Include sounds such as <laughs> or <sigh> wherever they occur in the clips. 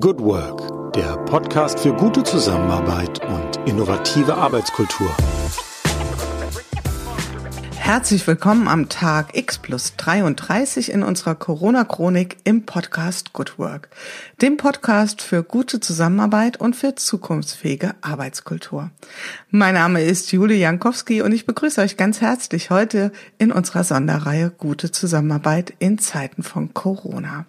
Good Work, der Podcast für gute Zusammenarbeit und innovative Arbeitskultur. Herzlich willkommen am Tag X plus 33 in unserer Corona-Chronik im Podcast Good Work, dem Podcast für gute Zusammenarbeit und für zukunftsfähige Arbeitskultur. Mein Name ist Julie Jankowski und ich begrüße euch ganz herzlich heute in unserer Sonderreihe Gute Zusammenarbeit in Zeiten von Corona.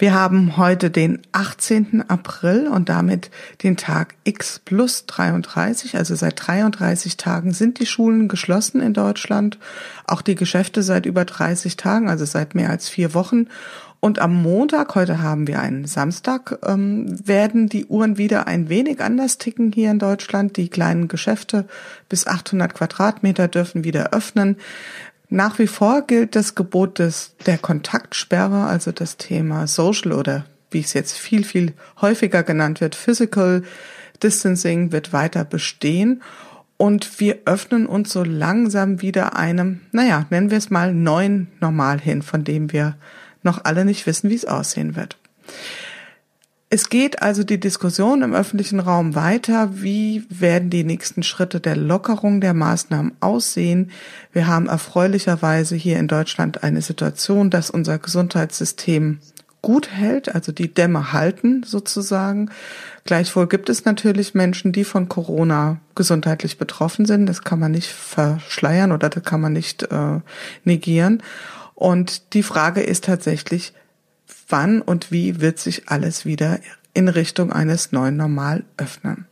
Wir haben heute den 18. April und damit den Tag X plus 33. Also seit 33 Tagen sind die Schulen geschlossen in Deutschland. Auch die Geschäfte seit über 30 Tagen, also seit mehr als vier Wochen. Und am Montag, heute haben wir einen Samstag, ähm, werden die Uhren wieder ein wenig anders ticken hier in Deutschland. Die kleinen Geschäfte bis 800 Quadratmeter dürfen wieder öffnen. Nach wie vor gilt das Gebot des, der Kontaktsperre, also das Thema Social oder wie es jetzt viel, viel häufiger genannt wird, Physical Distancing wird weiter bestehen. Und wir öffnen uns so langsam wieder einem, naja, nennen wir es mal neuen Normal hin, von dem wir noch alle nicht wissen, wie es aussehen wird. Es geht also die Diskussion im öffentlichen Raum weiter. Wie werden die nächsten Schritte der Lockerung der Maßnahmen aussehen? Wir haben erfreulicherweise hier in Deutschland eine Situation, dass unser Gesundheitssystem gut hält, also die Dämme halten sozusagen. Gleichwohl gibt es natürlich Menschen, die von Corona gesundheitlich betroffen sind. Das kann man nicht verschleiern oder das kann man nicht äh, negieren. Und die Frage ist tatsächlich, wann und wie wird sich alles wieder in Richtung eines neuen Normal öffnen.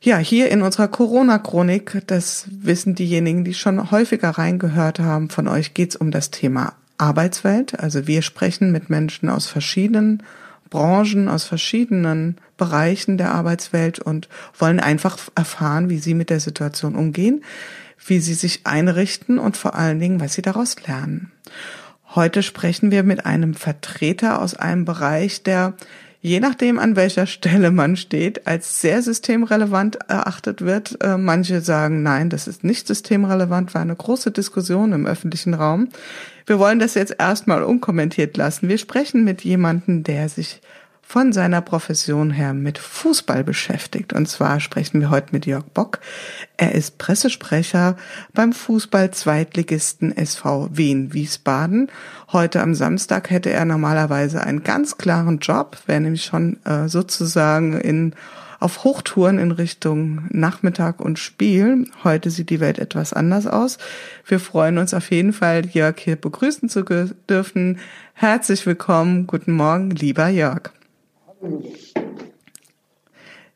Ja, hier in unserer Corona-Chronik, das wissen diejenigen, die schon häufiger reingehört haben, von euch geht's um das Thema Arbeitswelt. Also wir sprechen mit Menschen aus verschiedenen Branchen, aus verschiedenen Bereichen der Arbeitswelt und wollen einfach erfahren, wie sie mit der Situation umgehen, wie sie sich einrichten und vor allen Dingen, was sie daraus lernen. Heute sprechen wir mit einem Vertreter aus einem Bereich, der je nachdem, an welcher Stelle man steht, als sehr systemrelevant erachtet wird. Äh, manche sagen, nein, das ist nicht systemrelevant, war eine große Diskussion im öffentlichen Raum. Wir wollen das jetzt erstmal unkommentiert lassen. Wir sprechen mit jemandem, der sich von seiner Profession her mit Fußball beschäftigt. Und zwar sprechen wir heute mit Jörg Bock. Er ist Pressesprecher beim Fußball-Zweitligisten SV Wien Wiesbaden. Heute am Samstag hätte er normalerweise einen ganz klaren Job, wäre nämlich schon äh, sozusagen in auf Hochtouren in Richtung Nachmittag und Spiel. Heute sieht die Welt etwas anders aus. Wir freuen uns auf jeden Fall, Jörg hier begrüßen zu dürfen. Herzlich willkommen. Guten Morgen, lieber Jörg.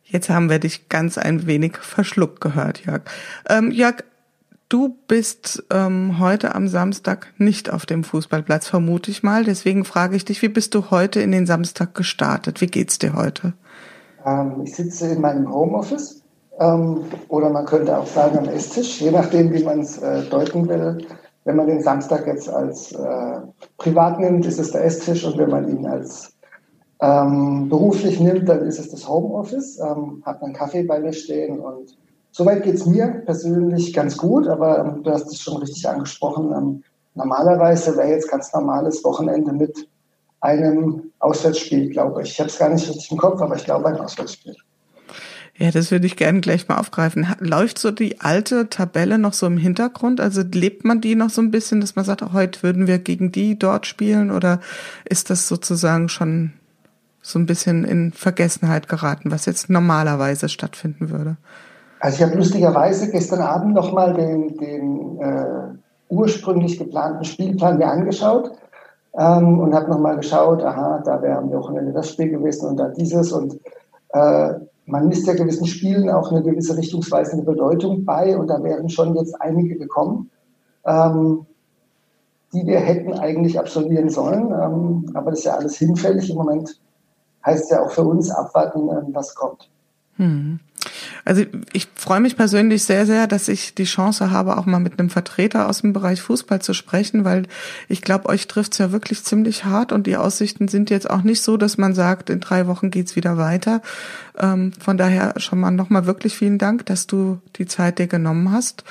Jetzt haben wir dich ganz ein wenig verschluckt gehört, Jörg. Ähm, Jörg, du bist ähm, heute am Samstag nicht auf dem Fußballplatz, vermute ich mal. Deswegen frage ich dich, wie bist du heute in den Samstag gestartet? Wie geht's dir heute? Ähm, ich sitze in meinem Homeoffice ähm, oder man könnte auch sagen am Esstisch, je nachdem, wie man es äh, deuten will. Wenn man den Samstag jetzt als äh, privat nimmt, ist es der Esstisch und wenn man ihn als ähm, beruflich nimmt, dann ist es das Homeoffice, ähm, hat man Kaffee bei mir stehen und soweit geht es mir persönlich ganz gut, aber ähm, du hast es schon richtig angesprochen. Ähm, normalerweise wäre jetzt ganz normales Wochenende mit einem Auswärtsspiel, glaube ich. Ich habe es gar nicht richtig im Kopf, aber ich glaube ein Auswärtsspiel. Ja, das würde ich gerne gleich mal aufgreifen. Läuft so die alte Tabelle noch so im Hintergrund? Also lebt man die noch so ein bisschen, dass man sagt, heute würden wir gegen die dort spielen? Oder ist das sozusagen schon so ein bisschen in Vergessenheit geraten, was jetzt normalerweise stattfinden würde? Also ich habe lustigerweise gestern Abend nochmal den, den äh, ursprünglich geplanten Spielplan mir angeschaut ähm, und habe nochmal geschaut, aha, da wäre am Wochenende das Spiel gewesen und da dieses und äh, man misst ja gewissen Spielen auch eine gewisse richtungsweisende Bedeutung bei und da wären schon jetzt einige gekommen, ähm, die wir hätten eigentlich absolvieren sollen, ähm, aber das ist ja alles hinfällig im Moment heißt ja auch für uns abwarten, ähm, was kommt. Hm. Also ich freue mich persönlich sehr, sehr, dass ich die Chance habe, auch mal mit einem Vertreter aus dem Bereich Fußball zu sprechen, weil ich glaube, euch trifft's ja wirklich ziemlich hart und die Aussichten sind jetzt auch nicht so, dass man sagt, in drei Wochen geht's wieder weiter. Ähm, von daher schon mal nochmal wirklich vielen Dank, dass du die Zeit dir genommen hast.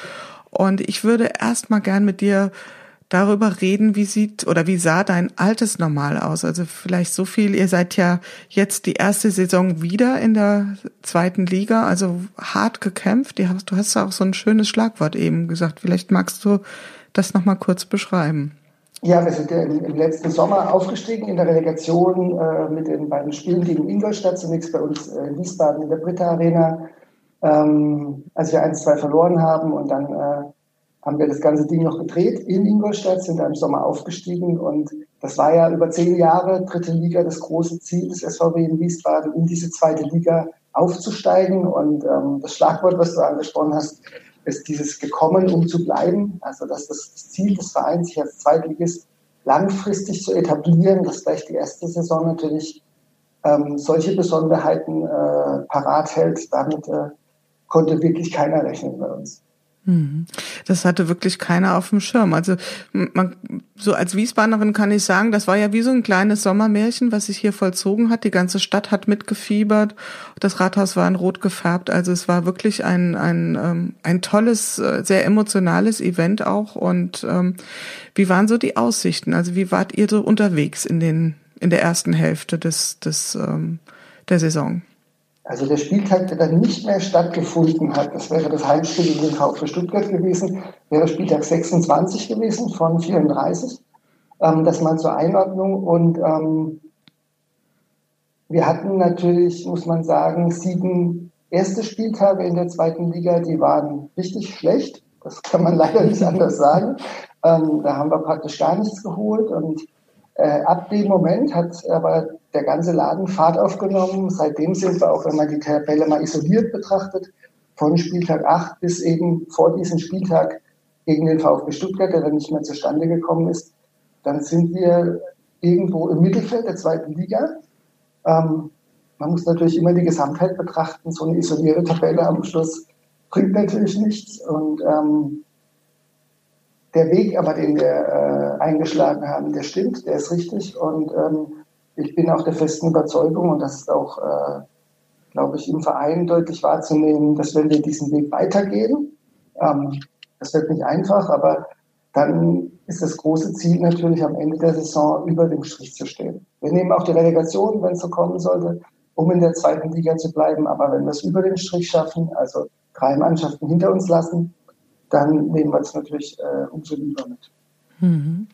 Und ich würde erst mal gern mit dir darüber reden, wie sieht oder wie sah dein altes Normal aus? Also vielleicht so viel, ihr seid ja jetzt die erste Saison wieder in der zweiten Liga, also hart gekämpft. Du hast auch so ein schönes Schlagwort eben gesagt. Vielleicht magst du das nochmal kurz beschreiben. Ja, wir sind ja im, im, letzten Sommer aufgestiegen in der Relegation äh, mit den beiden Spielen gegen Ingolstadt, zunächst bei uns äh, in Wiesbaden in der Britta Arena, ähm, als wir 1-2 verloren haben und dann äh, haben wir das ganze Ding noch gedreht in Ingolstadt, sind im Sommer aufgestiegen und das war ja über zehn Jahre dritte Liga das große Ziel des SVW in Wiesbaden, in diese zweite Liga aufzusteigen und ähm, das Schlagwort, was du angesprochen hast, ist dieses gekommen, um zu bleiben. Also dass das Ziel des Vereins, sich als Zweitligist langfristig zu etablieren, dass gleich die erste Saison natürlich ähm, solche Besonderheiten äh, parat hält. Damit äh, konnte wirklich keiner rechnen bei uns. Mhm. Das hatte wirklich keiner auf dem Schirm. Also man, so als Wiesbadenerin kann ich sagen, das war ja wie so ein kleines Sommermärchen, was sich hier vollzogen hat. Die ganze Stadt hat mitgefiebert. Das Rathaus war in Rot gefärbt. Also es war wirklich ein ein ähm, ein tolles, äh, sehr emotionales Event auch. Und ähm, wie waren so die Aussichten? Also wie wart ihr so unterwegs in den in der ersten Hälfte des des ähm, der Saison? Also der Spieltag, der dann nicht mehr stattgefunden hat, das wäre das Heimspiel gegen den VfB Stuttgart gewesen, wäre Spieltag 26 gewesen von 34. Ähm, das mal zur Einordnung. Und ähm, wir hatten natürlich, muss man sagen, sieben erste Spieltage in der zweiten Liga, die waren richtig schlecht. Das <laughs> kann man leider nicht anders sagen. Ähm, da haben wir praktisch gar nichts geholt und äh, ab dem Moment hat aber der ganze Laden Fahrt aufgenommen. Seitdem sind wir auch, wenn man die Tabelle mal isoliert betrachtet, von Spieltag 8 bis eben vor diesem Spieltag gegen den VfB Stuttgart, der dann nicht mehr zustande gekommen ist, dann sind wir irgendwo im Mittelfeld der zweiten Liga. Ähm, man muss natürlich immer die Gesamtheit betrachten. So eine isolierte Tabelle am Schluss bringt natürlich nichts. Und ähm, der Weg aber, den wir äh, eingeschlagen haben, der stimmt, der ist richtig. Und ähm, ich bin auch der festen Überzeugung, und das ist auch, äh, glaube ich, im Verein deutlich wahrzunehmen, dass wenn wir diesen Weg weitergehen, ähm, das wird nicht einfach, aber dann ist das große Ziel natürlich am Ende der Saison über dem Strich zu stehen. Wir nehmen auch die Relegation, wenn es so kommen sollte, um in der zweiten Liga zu bleiben. Aber wenn wir es über den Strich schaffen, also drei Mannschaften hinter uns lassen, dann nehmen wir es natürlich äh, umso lieber mit. Mhm.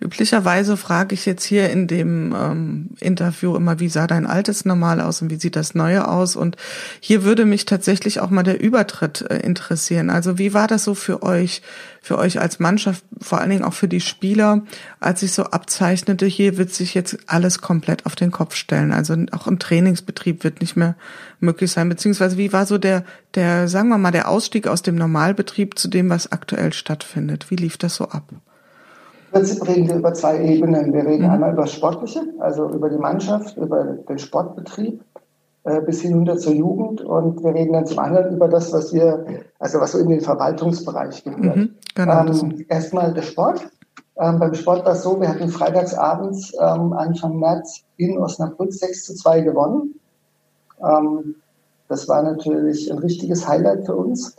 Üblicherweise frage ich jetzt hier in dem ähm, Interview immer, wie sah dein altes Normal aus und wie sieht das neue aus? Und hier würde mich tatsächlich auch mal der Übertritt äh, interessieren. Also wie war das so für euch, für euch als Mannschaft, vor allen Dingen auch für die Spieler, als sich so abzeichnete, hier wird sich jetzt alles komplett auf den Kopf stellen. Also auch im Trainingsbetrieb wird nicht mehr möglich sein. Beziehungsweise wie war so der, der, sagen wir mal, der Ausstieg aus dem Normalbetrieb zu dem, was aktuell stattfindet? Wie lief das so ab? Prinzip reden wir über zwei Ebenen. Wir reden mhm. einmal über das Sportliche, also über die Mannschaft, über den Sportbetrieb äh, bis hinunter zur Jugend und wir reden dann zum anderen über das, was wir, also was so in den Verwaltungsbereich gehört. Mhm, genau, ähm, erstmal der Sport. Ähm, beim Sport war es so, wir hatten freitagsabends ähm, Anfang März in Osnabrück 6 zu 2 gewonnen. Ähm, das war natürlich ein richtiges Highlight für uns.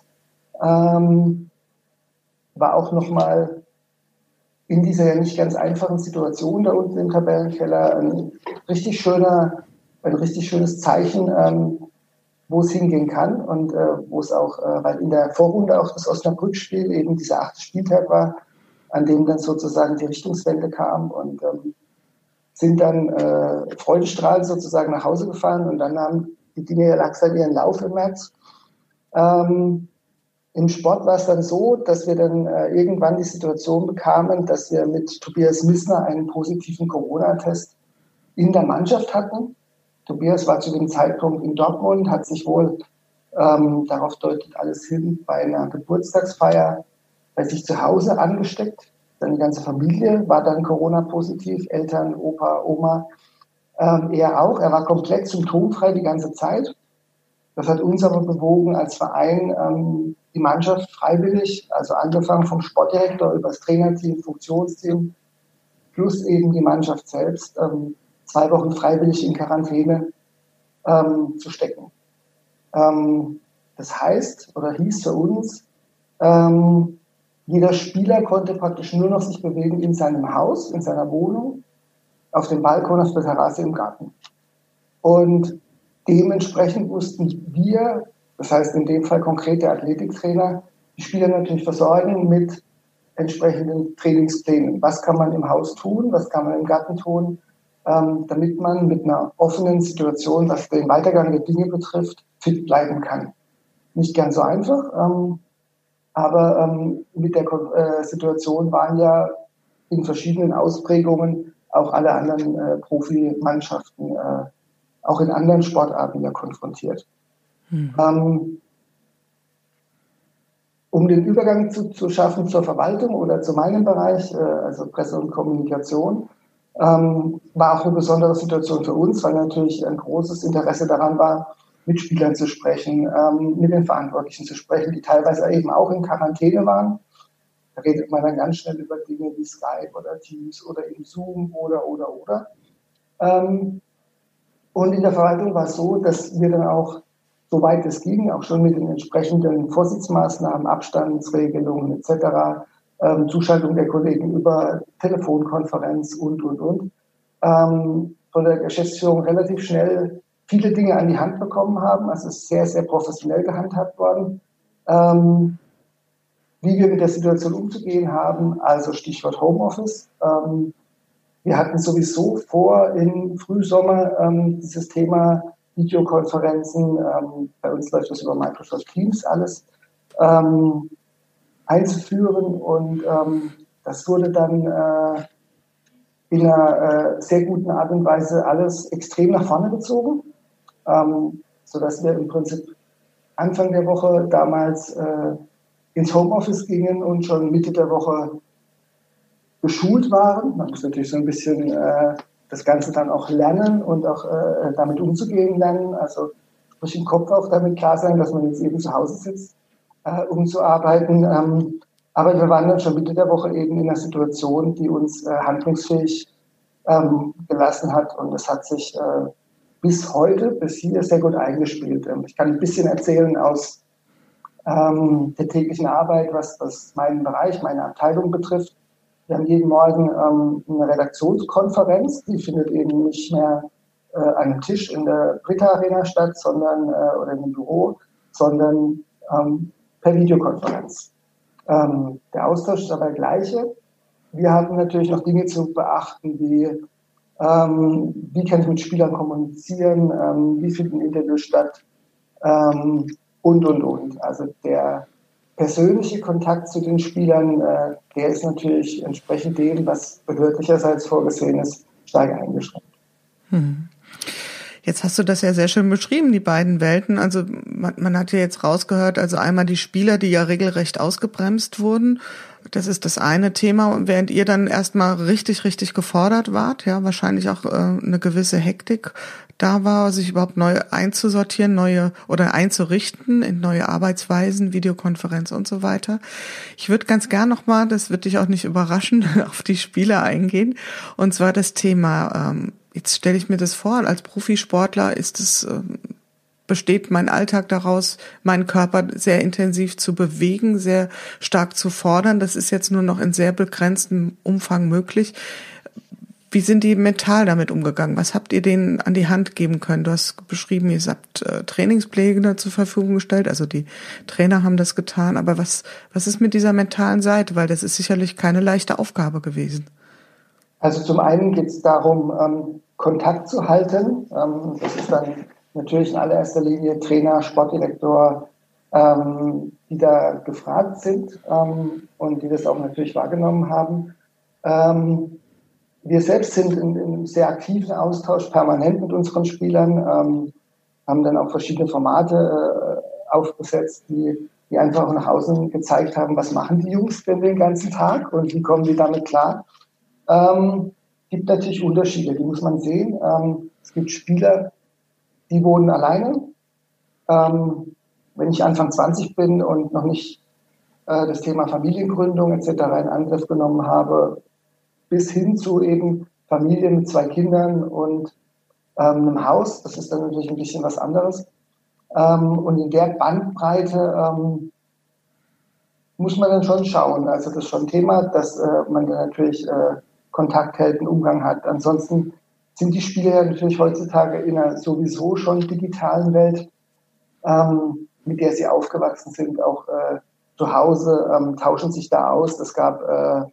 Ähm, war auch nochmal in dieser ja nicht ganz einfachen Situation da unten im Tabellenkeller ein richtig schöner, ein richtig schönes Zeichen, ähm, wo es hingehen kann und äh, wo es auch, äh, weil in der Vorrunde auch das Osnabrück-Spiel eben dieser achte Spieltag war, an dem dann sozusagen die Richtungswende kam und ähm, sind dann äh, freudestrahlend sozusagen nach Hause gefahren und dann haben die Dinge ja langsam ihren Lauf im März. Ähm, im Sport war es dann so, dass wir dann äh, irgendwann die Situation bekamen, dass wir mit Tobias Missner einen positiven Corona-Test in der Mannschaft hatten. Tobias war zu dem Zeitpunkt in Dortmund, hat sich wohl, ähm, darauf deutet alles hin, bei einer Geburtstagsfeier bei sich zu Hause angesteckt. Seine ganze Familie war dann Corona-positiv, Eltern, Opa, Oma, ähm, er auch. Er war komplett symptomfrei die ganze Zeit. Das hat uns aber bewogen, als Verein ähm, die Mannschaft freiwillig, also angefangen vom Sportdirektor über das Trainerteam, Funktionsteam, plus eben die Mannschaft selbst, ähm, zwei Wochen freiwillig in Quarantäne ähm, zu stecken. Ähm, das heißt oder hieß für uns, ähm, jeder Spieler konnte praktisch nur noch sich bewegen in seinem Haus, in seiner Wohnung, auf dem Balkon, auf der Terrasse im Garten. Und dementsprechend mussten wir, das heißt in dem Fall konkrete Athletiktrainer, die Spieler natürlich versorgen mit entsprechenden Trainingsplänen. Was kann man im Haus tun, was kann man im Garten tun, ähm, damit man mit einer offenen Situation, was den Weitergang der Dinge betrifft, fit bleiben kann. Nicht ganz so einfach, ähm, aber ähm, mit der äh, Situation waren ja in verschiedenen Ausprägungen auch alle anderen äh, Profimannschaften, äh, auch in anderen Sportarten ja konfrontiert. Mhm. Ähm, um den Übergang zu, zu, schaffen zur Verwaltung oder zu meinem Bereich, äh, also Presse und Kommunikation, ähm, war auch eine besondere Situation für uns, weil natürlich ein großes Interesse daran war, mit Spielern zu sprechen, ähm, mit den Verantwortlichen zu sprechen, die teilweise eben auch in Quarantäne waren. Da redet man dann ganz schnell über Dinge wie Skype oder Teams oder eben Zoom oder, oder, oder. Ähm, und in der Verwaltung war es so, dass wir dann auch, soweit es ging, auch schon mit den entsprechenden Vorsichtsmaßnahmen, Abstandsregelungen etc., ähm, Zuschaltung der Kollegen über Telefonkonferenz und, und, und, ähm, von der Geschäftsführung relativ schnell viele Dinge an die Hand bekommen haben. Also es ist sehr, sehr professionell gehandhabt worden. Ähm, wie wir mit der Situation umzugehen haben, also Stichwort Homeoffice. Ähm, wir hatten sowieso vor, im Frühsommer ähm, dieses Thema Videokonferenzen, ähm, bei uns läuft das über Microsoft Teams alles, ähm, einzuführen. Und ähm, das wurde dann äh, in einer äh, sehr guten Art und Weise alles extrem nach vorne gezogen ähm, sodass wir im Prinzip Anfang der Woche damals äh, ins Homeoffice gingen und schon Mitte der Woche geschult waren. Man muss natürlich so ein bisschen äh, das Ganze dann auch lernen und auch äh, damit umzugehen lernen. Also sprich im Kopf auch damit klar sein, dass man jetzt eben zu Hause sitzt, äh, um zu arbeiten. Ähm, aber wir waren dann schon Mitte der Woche eben in einer Situation, die uns äh, handlungsfähig ähm, gelassen hat. Und es hat sich äh, bis heute, bis hier sehr gut eingespielt. Ähm, ich kann ein bisschen erzählen aus ähm, der täglichen Arbeit, was, was meinen Bereich, meine Abteilung betrifft. Wir haben jeden Morgen ähm, eine Redaktionskonferenz, die findet eben nicht mehr äh, an einem Tisch in der Britta Arena statt, sondern äh, oder im Büro, sondern ähm, per Videokonferenz. Ähm, der Austausch ist aber der gleiche. Wir haben natürlich noch Dinge zu beachten, wie ähm, wie kann ich mit Spielern kommunizieren, ähm, wie finden Interviews statt ähm, und, und, und. Also der persönliche Kontakt zu den Spielern, äh, der ist natürlich entsprechend dem, was behördlicherseits vorgesehen ist, stark eingeschränkt. Hm. Jetzt hast du das ja sehr schön beschrieben, die beiden Welten. Also man, man hat ja jetzt rausgehört, also einmal die Spieler, die ja regelrecht ausgebremst wurden das ist das eine Thema, während ihr dann erstmal richtig, richtig gefordert wart, ja, wahrscheinlich auch äh, eine gewisse Hektik da war, sich überhaupt neu einzusortieren, neue oder einzurichten in neue Arbeitsweisen, Videokonferenz und so weiter. Ich würde ganz gern nochmal, das wird dich auch nicht überraschen, <laughs> auf die Spiele eingehen. Und zwar das Thema, ähm, jetzt stelle ich mir das vor, als Profisportler ist es ähm, besteht mein Alltag daraus, meinen Körper sehr intensiv zu bewegen, sehr stark zu fordern. Das ist jetzt nur noch in sehr begrenztem Umfang möglich. Wie sind die mental damit umgegangen? Was habt ihr denen an die Hand geben können? Du hast beschrieben, ihr habt äh, Trainingspläne zur Verfügung gestellt, also die Trainer haben das getan. Aber was, was ist mit dieser mentalen Seite? Weil das ist sicherlich keine leichte Aufgabe gewesen. Also zum einen geht es darum, ähm, Kontakt zu halten. Ähm, das ist dann natürlich in allererster Linie Trainer, Sportdirektor, ähm, die da gefragt sind ähm, und die das auch natürlich wahrgenommen haben. Ähm, wir selbst sind in, in, einem sehr aktiven Austausch permanent mit unseren Spielern, ähm, haben dann auch verschiedene Formate äh, aufgesetzt, die, die einfach nach außen gezeigt haben, was machen die Jungs denn den ganzen Tag und wie kommen die damit klar. Ähm, gibt natürlich Unterschiede, die muss man sehen. Ähm, es gibt Spieler, die wohnen alleine. Ähm, wenn ich Anfang 20 bin und noch nicht äh, das Thema Familiengründung etc. in Angriff genommen habe, bis hin zu eben Familie mit zwei Kindern und ähm, einem Haus, das ist dann natürlich ein bisschen was anderes. Ähm, und in der Bandbreite ähm, muss man dann schon schauen. Also das ist schon ein Thema, dass äh, man dann natürlich äh, Kontakt hält, einen Umgang hat. Ansonsten sind die Spieler ja natürlich heutzutage in einer sowieso schon digitalen Welt, ähm, mit der sie aufgewachsen sind, auch äh, zu Hause, ähm, tauschen sich da aus. Es gab äh,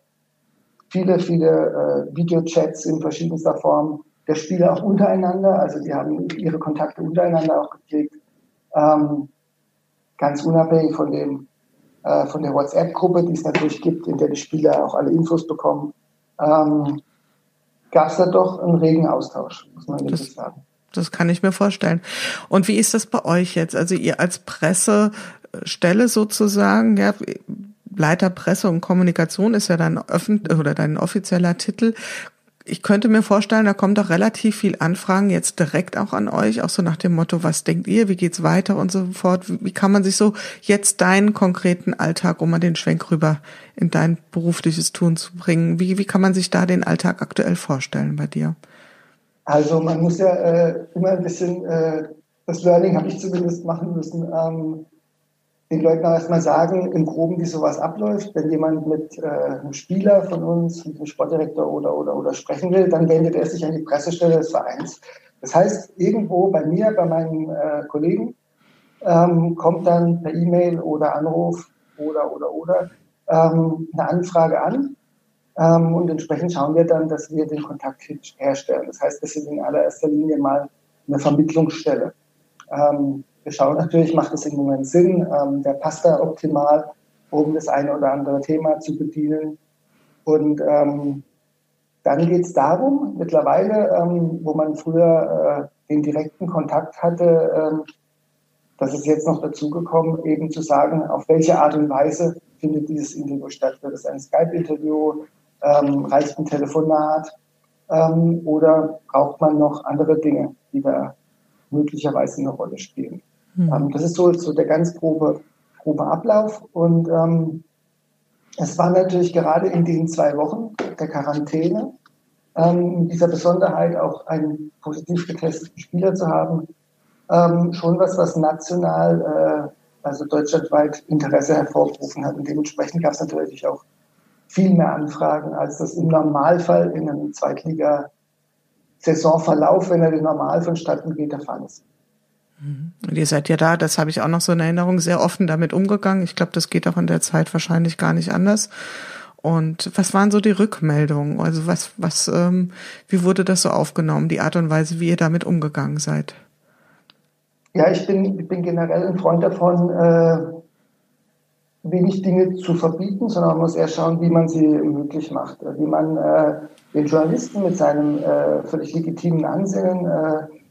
viele, viele äh, Videochats in verschiedenster Form der Spieler auch untereinander. Also die haben ihre Kontakte untereinander auch gepflegt. Ähm, ganz unabhängig von dem äh, von der WhatsApp-Gruppe, die es natürlich gibt, in der die Spieler auch alle Infos bekommen, ähm, gab es da doch einen regen Austausch, muss man wirklich sagen. Das kann ich mir vorstellen. Und wie ist das bei euch jetzt? Also ihr als Pressestelle sozusagen, ja, Leiter Presse und Kommunikation ist ja dein öffentlich oder dein offizieller Titel ich könnte mir vorstellen, da kommt auch relativ viel Anfragen jetzt direkt auch an euch, auch so nach dem Motto, was denkt ihr, wie geht's weiter und so fort. Wie kann man sich so jetzt deinen konkreten Alltag, um mal den Schwenk rüber in dein berufliches Tun zu bringen, wie, wie kann man sich da den Alltag aktuell vorstellen bei dir? Also man muss ja äh, immer ein bisschen, äh, das Learning habe ich zumindest machen müssen, ähm, den Leuten auch erstmal sagen, im Groben, wie sowas abläuft. Wenn jemand mit äh, einem Spieler von uns, mit einem Sportdirektor oder, oder, oder sprechen will, dann wendet er sich an die Pressestelle des Vereins. Das heißt, irgendwo bei mir, bei meinen äh, Kollegen, ähm, kommt dann per E-Mail oder Anruf oder, oder, oder ähm, eine Anfrage an. Ähm, und entsprechend schauen wir dann, dass wir den Kontakt herstellen. Das heißt, das ist in allererster Linie mal eine Vermittlungsstelle. Ähm, wir schauen natürlich, macht es im Moment Sinn, ähm, der passt da optimal, um das eine oder andere Thema zu bedienen. Und ähm, dann geht es darum, mittlerweile, ähm, wo man früher äh, den direkten Kontakt hatte, ähm, das ist jetzt noch dazugekommen, eben zu sagen, auf welche Art und Weise findet dieses Interview statt. Wird es ein Skype-Interview? Ähm, reicht ein Telefonat? Ähm, oder braucht man noch andere Dinge, die da möglicherweise eine Rolle spielen? Mhm. das ist so, so der ganz grobe, grobe Ablauf. Und ähm, es war natürlich gerade in den zwei Wochen der Quarantäne ähm, dieser Besonderheit auch einen positiv getesteten Spieler zu haben, ähm, schon was, was national, äh, also deutschlandweit Interesse hervorgerufen hat. Und dementsprechend gab es natürlich auch viel mehr Anfragen, als das im Normalfall in einem Zweitliga-Saisonverlauf, wenn er den normal vonstatten geht, der Fall ist. Und ihr seid ja da, das habe ich auch noch so in Erinnerung, sehr offen damit umgegangen. Ich glaube, das geht auch in der Zeit wahrscheinlich gar nicht anders. Und was waren so die Rückmeldungen? Also was, was, ähm, wie wurde das so aufgenommen, die Art und Weise, wie ihr damit umgegangen seid? Ja, ich bin, ich bin generell ein Freund davon, äh, wenig Dinge zu verbieten, sondern man muss eher schauen, wie man sie möglich macht. Wie man äh, den Journalisten mit seinem äh, völlig legitimen Ansinnen äh,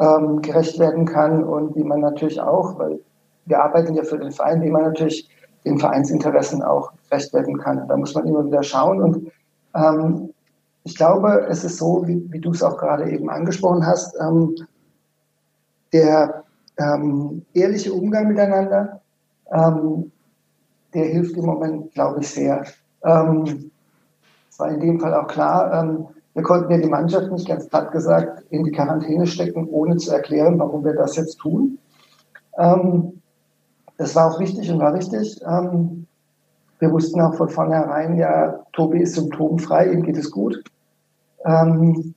ähm, gerecht werden kann und wie man natürlich auch, weil wir arbeiten ja für den Verein, wie man natürlich den Vereinsinteressen auch gerecht werden kann. Da muss man immer wieder schauen und ähm, ich glaube, es ist so, wie, wie du es auch gerade eben angesprochen hast, ähm, der ähm, ehrliche Umgang miteinander, ähm, der hilft im Moment, glaube ich, sehr. Ähm, es war in dem Fall auch klar, ähm, wir konnten ja die Mannschaft nicht ganz platt gesagt in die Quarantäne stecken, ohne zu erklären, warum wir das jetzt tun. Ähm, das war auch wichtig und war richtig. Ähm, wir wussten auch von vornherein, ja, Tobi ist symptomfrei, ihm geht es gut. Ähm,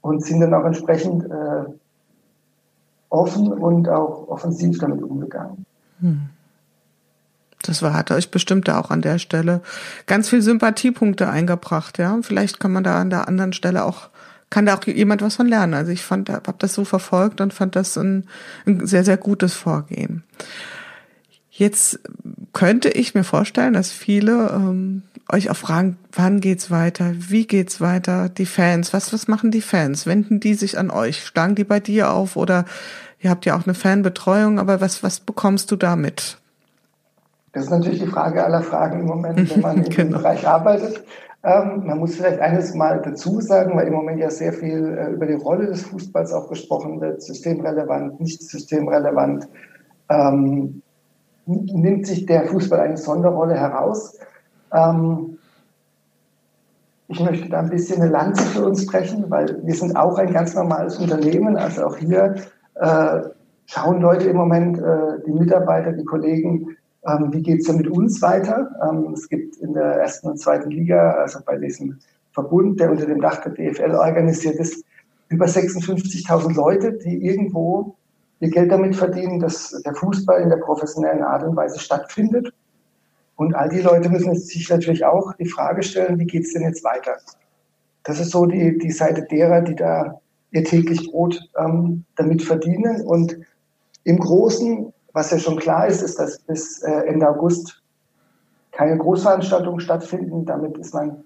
und sind dann auch entsprechend äh, offen und auch offensiv damit umgegangen. Hm. Das war, hat euch bestimmt da auch an der Stelle ganz viel Sympathiepunkte eingebracht, ja. Vielleicht kann man da an der anderen Stelle auch, kann da auch jemand was von lernen. Also ich fand, habe das so verfolgt und fand das ein, ein sehr, sehr gutes Vorgehen. Jetzt könnte ich mir vorstellen, dass viele ähm, euch auch fragen, wann geht's weiter, wie geht's weiter, die Fans, was, was machen die Fans? Wenden die sich an euch? Schlagen die bei dir auf oder ihr habt ja auch eine Fanbetreuung, aber was, was bekommst du damit? Das ist natürlich die Frage aller Fragen im Moment, wenn man <laughs> genau. im Bereich arbeitet. Ähm, man muss vielleicht eines mal dazu sagen, weil im Moment ja sehr viel äh, über die Rolle des Fußballs auch gesprochen wird, systemrelevant, nicht systemrelevant. Ähm, nimmt sich der Fußball eine Sonderrolle heraus? Ähm, ich möchte da ein bisschen eine Lanze für uns sprechen, weil wir sind auch ein ganz normales Unternehmen. Also auch hier äh, schauen Leute im Moment, äh, die Mitarbeiter, die Kollegen, ähm, wie geht es denn mit uns weiter? Ähm, es gibt in der ersten und zweiten Liga, also bei diesem Verbund, der unter dem Dach der DFL organisiert ist, über 56.000 Leute, die irgendwo ihr Geld damit verdienen, dass der Fußball in der professionellen Art und Weise stattfindet. Und all die Leute müssen sich natürlich auch die Frage stellen, wie geht es denn jetzt weiter? Das ist so die, die Seite derer, die da ihr täglich Brot ähm, damit verdienen. Und im Großen, was ja schon klar ist, ist, dass bis äh, Ende August keine Großveranstaltungen stattfinden. Damit ist man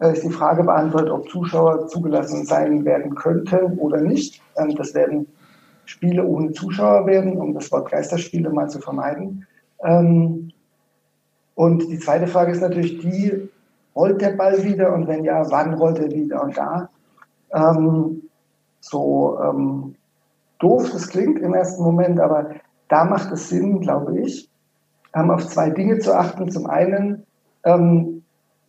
äh, ist die Frage beantwortet, ob Zuschauer zugelassen sein werden könnten oder nicht. Ähm, das werden Spiele ohne Zuschauer werden, um das Wort Geisterspiele mal zu vermeiden. Ähm, und die zweite Frage ist natürlich die, rollt der Ball wieder und wenn ja, wann rollt er wieder? Und da, ähm, so ähm, doof das klingt im ersten Moment, aber da macht es Sinn, glaube ich, ähm, auf zwei Dinge zu achten. Zum einen, ähm,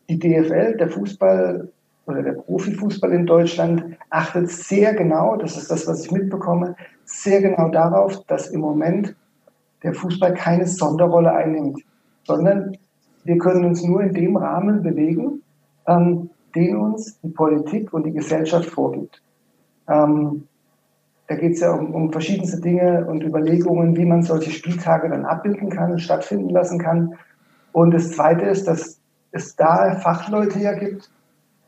die DFL, der Fußball oder der Profifußball in Deutschland achtet sehr genau, das ist das, was ich mitbekomme, sehr genau darauf, dass im Moment der Fußball keine Sonderrolle einnimmt, sondern wir können uns nur in dem Rahmen bewegen, ähm, den uns die Politik und die Gesellschaft vorgibt. Ähm, da geht es ja um, um verschiedenste Dinge und Überlegungen, wie man solche Spieltage dann abbilden kann und stattfinden lassen kann. Und das Zweite ist, dass es da Fachleute ja gibt,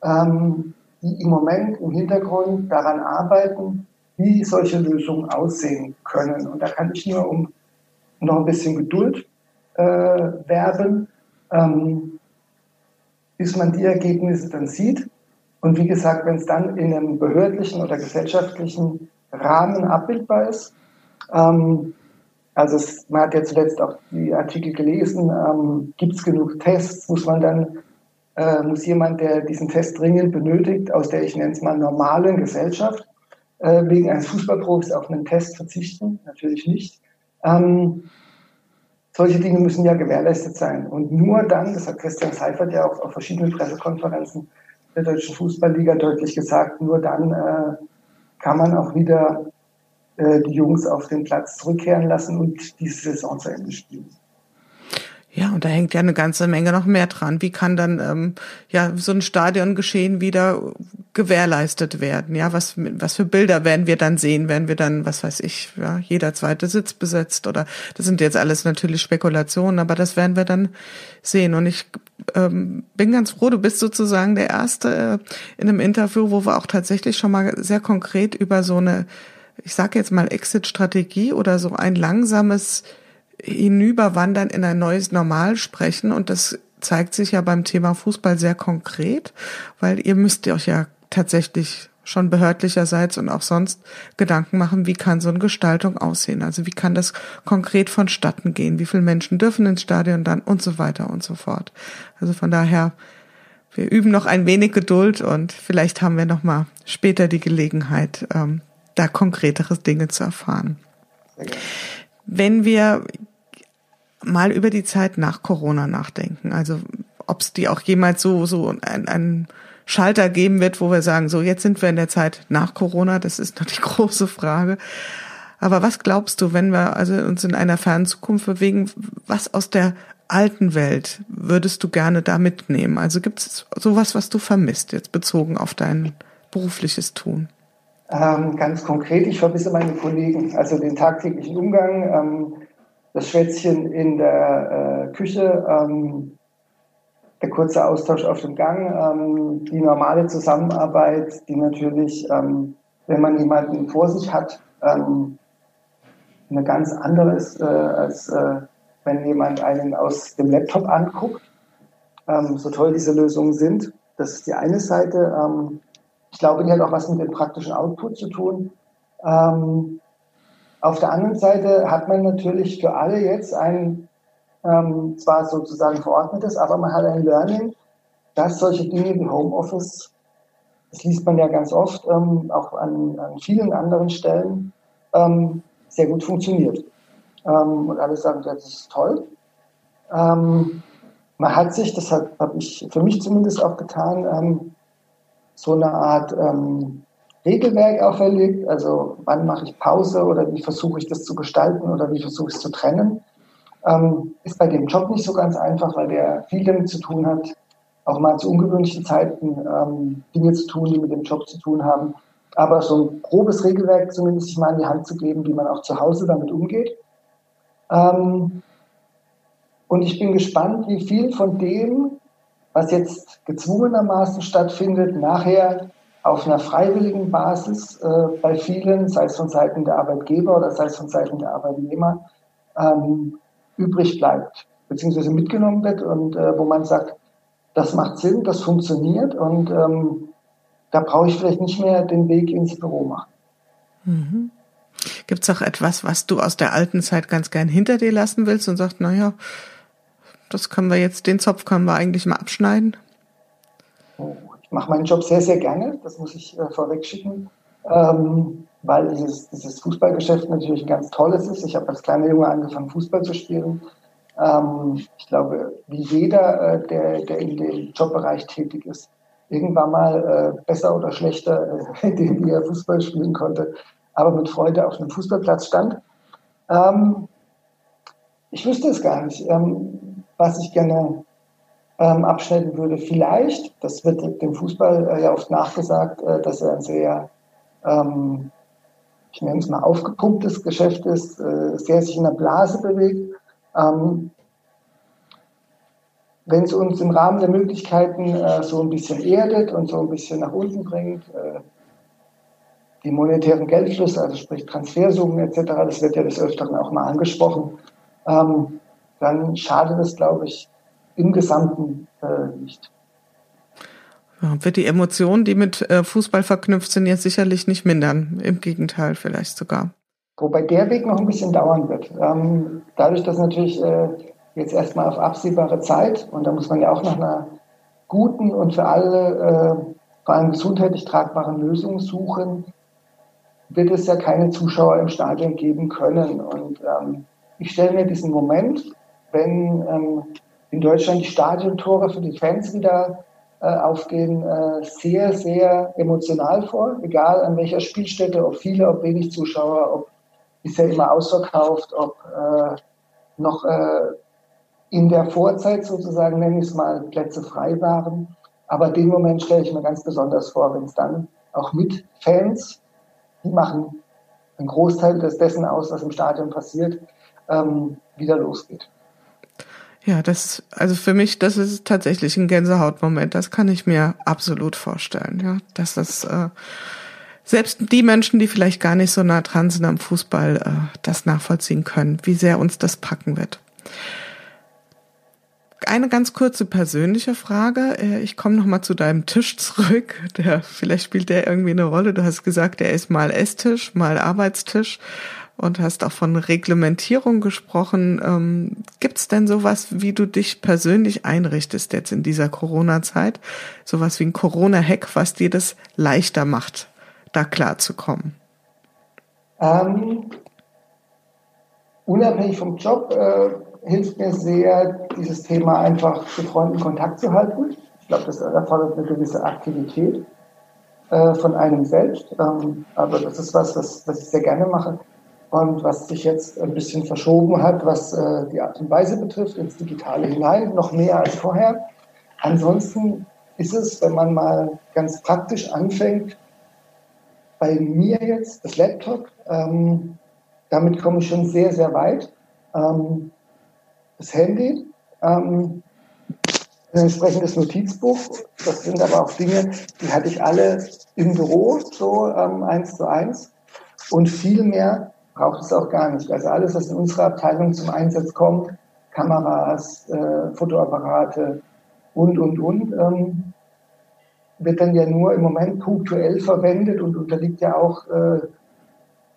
ähm, die im Moment im Hintergrund daran arbeiten, wie solche Lösungen aussehen können. Und da kann ich nur um noch ein bisschen Geduld äh, werben, ähm, bis man die Ergebnisse dann sieht. Und wie gesagt, wenn es dann in einem behördlichen oder gesellschaftlichen Rahmen abbildbar ist, ähm, also es, man hat ja zuletzt auch die Artikel gelesen, ähm, gibt es genug Tests, muss man dann, äh, muss jemand, der diesen Test dringend benötigt, aus der ich nenne es mal normalen Gesellschaft, äh, wegen eines Fußballprofis auf einen Test verzichten? Natürlich nicht. Ähm, solche Dinge müssen ja gewährleistet sein. Und nur dann, das hat Christian Seifert ja auch auf verschiedenen Pressekonferenzen der Deutschen Fußballliga deutlich gesagt, nur dann äh, kann man auch wieder äh, die Jungs auf den Platz zurückkehren lassen und diese Saison zu Ende spielen. Ja, und da hängt ja eine ganze Menge noch mehr dran. Wie kann dann ähm, ja so ein Stadiongeschehen wieder gewährleistet werden? Ja, was was für Bilder werden wir dann sehen? Werden wir dann, was weiß ich, ja, jeder zweite Sitz besetzt oder das sind jetzt alles natürlich Spekulationen, aber das werden wir dann sehen. Und ich ähm, bin ganz froh, du bist sozusagen der erste äh, in einem Interview, wo wir auch tatsächlich schon mal sehr konkret über so eine, ich sage jetzt mal Exit-Strategie oder so ein langsames hinüberwandern in ein neues Normal sprechen und das zeigt sich ja beim Thema Fußball sehr konkret, weil ihr müsst euch ja tatsächlich schon behördlicherseits und auch sonst Gedanken machen, wie kann so eine Gestaltung aussehen? Also wie kann das konkret vonstatten gehen? Wie viele Menschen dürfen ins Stadion dann und so weiter und so fort. Also von daher, wir üben noch ein wenig Geduld und vielleicht haben wir noch mal später die Gelegenheit, ähm, da konkretere Dinge zu erfahren. Wenn wir mal über die Zeit nach Corona nachdenken. Also ob es die auch jemals so, so ein, ein Schalter geben wird, wo wir sagen, so jetzt sind wir in der Zeit nach Corona, das ist noch die <laughs> große Frage. Aber was glaubst du, wenn wir also uns in einer fernen Zukunft bewegen, was aus der alten Welt würdest du gerne da mitnehmen? Also gibt es sowas, was du vermisst, jetzt bezogen auf dein berufliches Tun? Ähm, ganz konkret, ich vermisse meine Kollegen, also den tagtäglichen Umgang. Ähm, das Schwätzchen in der äh, Küche, ähm, der kurze Austausch auf dem Gang, ähm, die normale Zusammenarbeit, die natürlich, ähm, wenn man jemanden vor sich hat, ähm, eine ganz andere ist, äh, als äh, wenn jemand einen aus dem Laptop anguckt. So toll diese Lösungen sind. Das ist die eine Seite. Ich glaube, die hat auch was mit dem praktischen Output zu tun. Ähm, auf der anderen Seite hat man natürlich für alle jetzt ein ähm, zwar sozusagen verordnetes, aber man hat ein Learning, dass solche Dinge wie Homeoffice, das liest man ja ganz oft, ähm, auch an, an, vielen anderen Stellen, ähm, sehr gut funktioniert. Ähm, und alle sagen, das ist toll. Ähm, man hat sich, das habe hab ich für mich zumindest auch getan, so eine Art Regelwerk auferlegt, also wann mache ich Pause oder wie versuche ich das zu gestalten oder wie versuche ich es zu trennen. Ähm, ist bei dem Job nicht so ganz einfach, weil der viel damit zu tun hat, auch mal zu ungewöhnlichen Zeiten ähm, Dinge zu tun, die mit dem Job zu tun haben. Aber so ein grobes Regelwerk zumindest mal in die Hand zu geben, wie man auch zu Hause damit umgeht. Ähm, und ich bin gespannt, wie viel von dem, was jetzt gezwungenermaßen stattfindet, nachher auf einer freiwilligen Basis äh, bei vielen, sei es von Seiten der Arbeitgeber oder sei es von Seiten der Arbeitnehmer, ähm, übrig bleibt, beziehungsweise mitgenommen wird und äh, wo man sagt, das macht Sinn, das funktioniert und ähm, da brauche ich vielleicht nicht mehr den Weg ins Büro machen. Mhm. Gibt es auch etwas, was du aus der alten Zeit ganz gern hinter dir lassen willst und sagst, naja, das können wir jetzt, den Zopf können wir eigentlich mal abschneiden? Oh, ich mache meinen Job sehr, sehr gerne, das muss ich äh, vorweg schicken, ähm, weil dieses, dieses Fußballgeschäft natürlich ein ganz tolles ist. Ich habe als kleiner Junge angefangen, Fußball zu spielen ähm, ich glaube, wie jeder, äh, der, der in dem Jobbereich tätig ist, irgendwann mal äh, besser oder schlechter, äh, indem er Fußball spielen konnte, aber mit Freude auf einem Fußballplatz stand. Ähm, ich wüsste es gar nicht, ähm, was ich gerne ähm, abschneiden würde. Vielleicht, das wird dem Fußball äh, ja oft nachgesagt, äh, dass er ein sehr, ähm, ich nenne es mal, aufgepumptes Geschäft ist, äh, sehr sich in der Blase bewegt. Ähm, wenn es uns im Rahmen der Möglichkeiten äh, so ein bisschen erdet und so ein bisschen nach unten bringt, äh, die monetären Geldflüsse, also sprich Transfersummen etc., das wird ja des Öfteren auch mal angesprochen, ähm, dann schadet es, glaube ich, im Gesamten äh, nicht. Ja, wird die Emotionen, die mit äh, Fußball verknüpft sind, jetzt sicherlich nicht mindern. Im Gegenteil, vielleicht sogar. Wobei der Weg noch ein bisschen dauern wird. Ähm, dadurch, dass natürlich äh, jetzt erstmal auf absehbare Zeit, und da muss man ja auch nach einer guten und für alle, äh, vor allem gesundheitlich tragbaren Lösung suchen, wird es ja keine Zuschauer im Stadion geben können. Und ähm, ich stelle mir diesen Moment, wenn ähm, in Deutschland die Stadiontore für die Fans wieder äh, aufgehen, äh, sehr, sehr emotional vor, egal an welcher Spielstätte, ob viele, ob wenig Zuschauer, ob bisher immer ausverkauft, ob äh, noch äh, in der Vorzeit sozusagen, nenne ich es mal, Plätze frei waren. Aber den Moment stelle ich mir ganz besonders vor, wenn es dann auch mit Fans, die machen einen Großteil des dessen aus, was im Stadion passiert, ähm, wieder losgeht. Ja, das, also für mich, das ist tatsächlich ein Gänsehautmoment. Das kann ich mir absolut vorstellen. Ja, dass das äh, selbst die Menschen, die vielleicht gar nicht so nah dran sind am Fußball, äh, das nachvollziehen können, wie sehr uns das packen wird. Eine ganz kurze persönliche Frage. Äh, ich komme noch mal zu deinem Tisch zurück. Der, vielleicht spielt der irgendwie eine Rolle. Du hast gesagt, der ist mal Esstisch, mal Arbeitstisch und hast auch von Reglementierung gesprochen. Ähm, Gibt es denn sowas, wie du dich persönlich einrichtest jetzt in dieser Corona-Zeit? Sowas wie ein Corona-Hack, was dir das leichter macht? da klarzukommen? Ähm, unabhängig vom Job äh, hilft mir sehr, dieses Thema einfach zu Freunden Kontakt zu halten. Ich glaube, das erfordert eine gewisse Aktivität äh, von einem selbst. Ähm, aber das ist was, was, was ich sehr gerne mache und was sich jetzt ein bisschen verschoben hat, was äh, die Art und Weise betrifft, ins Digitale hinein, noch mehr als vorher. Ansonsten ist es, wenn man mal ganz praktisch anfängt, bei mir jetzt das Laptop. Ähm, damit komme ich schon sehr, sehr weit. Ähm, das Handy, ähm, ein entsprechendes Notizbuch. Das sind aber auch Dinge, die hatte ich alle im Büro, so ähm, eins zu eins. Und viel mehr braucht es auch gar nicht. Also alles, was in unserer Abteilung zum Einsatz kommt, Kameras, äh, Fotoapparate und, und, und, ähm, wird dann ja nur im Moment punktuell verwendet und unterliegt ja auch äh,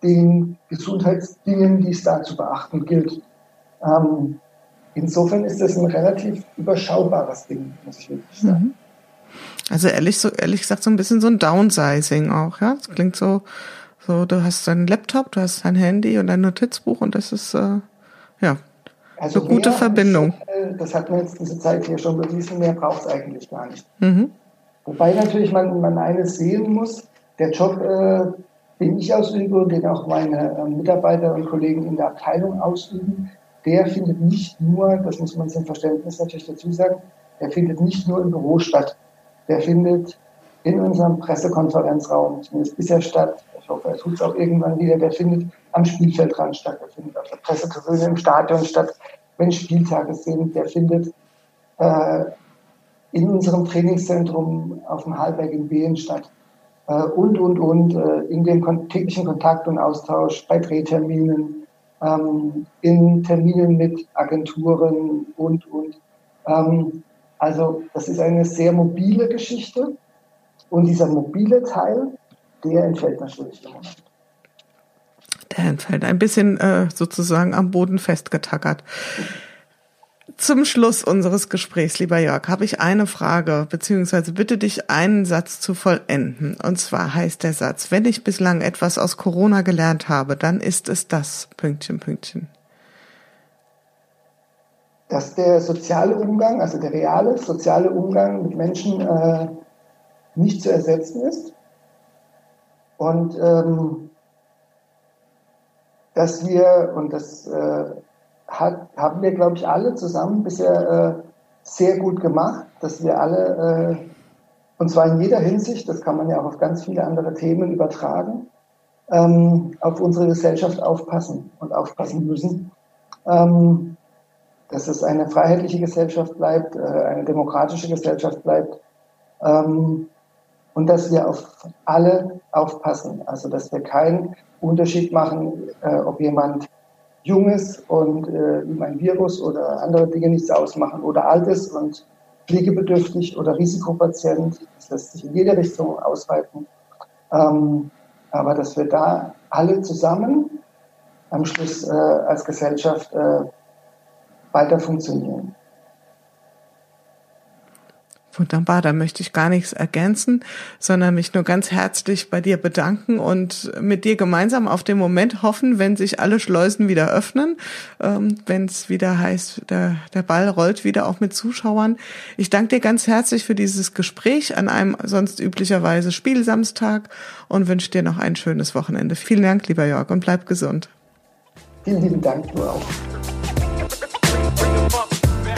den Gesundheitsdingen, die es da zu beachten gilt. Ähm, insofern ist das ein relativ überschaubares Ding, muss ich wirklich sagen. Mhm. Also ehrlich, so, ehrlich gesagt so ein bisschen so ein Downsizing auch, ja. Das klingt so, so du hast deinen Laptop, du hast dein Handy und dein Notizbuch und das ist äh, ja also eine gute Verbindung. Ist, äh, das hat man jetzt diese Zeit hier schon bewiesen, mehr braucht es eigentlich gar nicht. Mhm. Wobei natürlich man, man eines sehen muss, der Job, äh, den ich ausübe und den auch meine äh, Mitarbeiter und Kollegen in der Abteilung ausüben, der findet nicht nur, das muss man zum Verständnis natürlich dazu sagen, der findet nicht nur im Büro statt. Der findet in unserem Pressekonferenzraum, zumindest bisher statt. Ich hoffe, er tut es auch irgendwann wieder. Der findet am Spielfeldrand statt. Der findet auf der Pressetribüne im Stadion statt, wenn Spieltage sind. Der findet äh, in unserem Trainingszentrum auf dem Hallberg in Behen statt. Äh, und, und, und, äh, in dem täglichen Kontakt und Austausch bei Drehterminen, ähm, in Terminen mit Agenturen und, und. Ähm, also das ist eine sehr mobile Geschichte und dieser mobile Teil, der entfällt natürlich im Moment. Der entfällt ein bisschen äh, sozusagen am Boden festgetackert. Zum Schluss unseres Gesprächs, lieber Jörg, habe ich eine Frage, beziehungsweise bitte dich einen Satz zu vollenden. Und zwar heißt der Satz, wenn ich bislang etwas aus Corona gelernt habe, dann ist es das, Pünktchen, Pünktchen. Dass der soziale Umgang, also der reale soziale Umgang mit Menschen äh, nicht zu ersetzen ist. Und ähm, dass wir, und das äh, hat, haben wir, glaube ich, alle zusammen bisher äh, sehr gut gemacht, dass wir alle, äh, und zwar in jeder Hinsicht, das kann man ja auch auf ganz viele andere Themen übertragen, ähm, auf unsere Gesellschaft aufpassen und aufpassen müssen. Ähm, dass es eine freiheitliche Gesellschaft bleibt, äh, eine demokratische Gesellschaft bleibt ähm, und dass wir auf alle aufpassen. Also dass wir keinen Unterschied machen, äh, ob jemand jung ist und äh, ihm ein Virus oder andere Dinge nichts ausmachen oder alt ist und pflegebedürftig oder Risikopatient. Das lässt sich in jede Richtung ausweiten. Ähm, aber dass wir da alle zusammen am Schluss äh, als Gesellschaft äh, weiter funktionieren. Wunderbar, da möchte ich gar nichts ergänzen, sondern mich nur ganz herzlich bei dir bedanken und mit dir gemeinsam auf den Moment hoffen, wenn sich alle Schleusen wieder öffnen, ähm, wenn es wieder heißt, der, der Ball rollt wieder auch mit Zuschauern. Ich danke dir ganz herzlich für dieses Gespräch an einem sonst üblicherweise Spielsamstag und wünsche dir noch ein schönes Wochenende. Vielen Dank, lieber Jörg, und bleib gesund. Vielen lieben Dank, du auch.